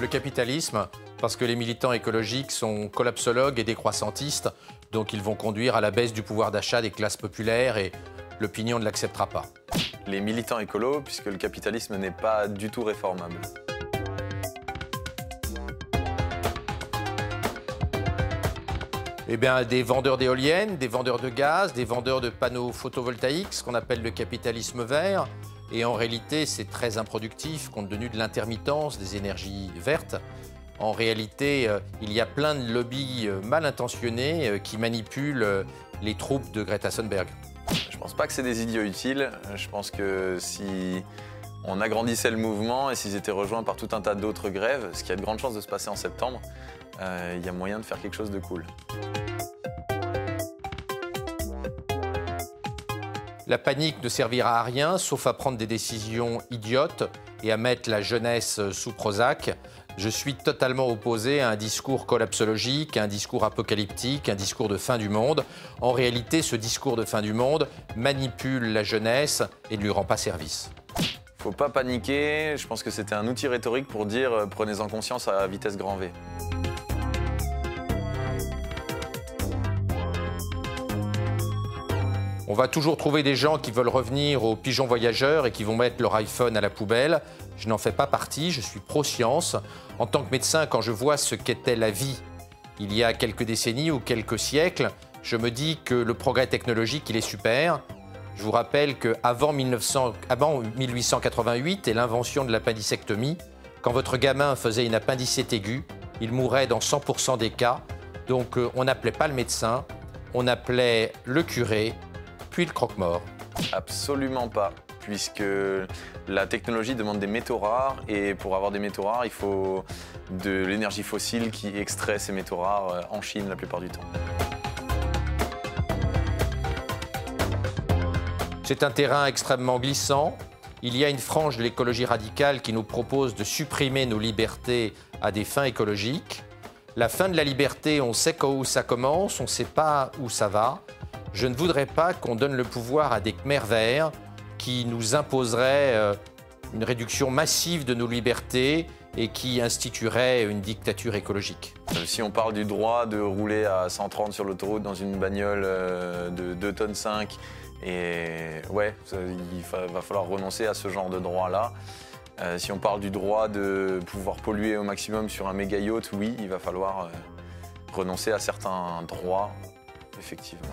Le capitalisme, parce que les militants écologiques sont collapsologues et décroissantistes, donc ils vont conduire à la baisse du pouvoir d'achat des classes populaires et l'opinion ne l'acceptera pas. Les militants écolos, puisque le capitalisme n'est pas du tout réformable. Eh bien, des vendeurs d'éoliennes, des vendeurs de gaz, des vendeurs de panneaux photovoltaïques, ce qu'on appelle le capitalisme vert. Et en réalité, c'est très improductif compte tenu de l'intermittence des énergies vertes. En réalité, euh, il y a plein de lobbies euh, mal intentionnés euh, qui manipulent les troupes de Greta Thunberg. Je pense pas que c'est des idiots utiles. Je pense que si on agrandissait le mouvement et s'ils étaient rejoints par tout un tas d'autres grèves, ce qui a de grandes chances de se passer en septembre, il y a moyen de faire quelque chose de cool. La panique ne servira à rien, sauf à prendre des décisions idiotes et à mettre la jeunesse sous Prozac. Je suis totalement opposé à un discours collapsologique, à un discours apocalyptique, un discours de fin du monde. En réalité, ce discours de fin du monde manipule la jeunesse et ne lui rend pas service. Faut pas paniquer. Je pense que c'était un outil rhétorique pour dire euh, prenez-en conscience à vitesse grand V. On va toujours trouver des gens qui veulent revenir aux pigeons voyageurs et qui vont mettre leur iPhone à la poubelle. Je n'en fais pas partie, je suis pro-science. En tant que médecin, quand je vois ce qu'était la vie il y a quelques décennies ou quelques siècles, je me dis que le progrès technologique, il est super. Je vous rappelle qu'avant 1900 avant 1888 et l'invention de l'appendicectomie, quand votre gamin faisait une appendicite aiguë, il mourait dans 100% des cas. Donc euh, on n'appelait pas le médecin, on appelait le curé, puis le croque-mort. Absolument pas, puisque la technologie demande des métaux rares et pour avoir des métaux rares, il faut de l'énergie fossile qui extrait ces métaux rares euh, en Chine la plupart du temps. C'est un terrain extrêmement glissant. Il y a une frange de l'écologie radicale qui nous propose de supprimer nos libertés à des fins écologiques. La fin de la liberté, on sait où ça commence, on ne sait pas où ça va. Je ne voudrais pas qu'on donne le pouvoir à des Khmers verts qui nous imposeraient euh, une réduction massive de nos libertés et qui instituerait une dictature écologique. Euh, Si on parle du droit de rouler à 130 sur l'autoroute dans une bagnole euh, de 2 tonnes 5, et ouais, il va falloir renoncer à ce genre de droit-là. Si on parle du droit de pouvoir polluer au maximum sur un méga yacht, oui, il va falloir renoncer à certains droits, effectivement.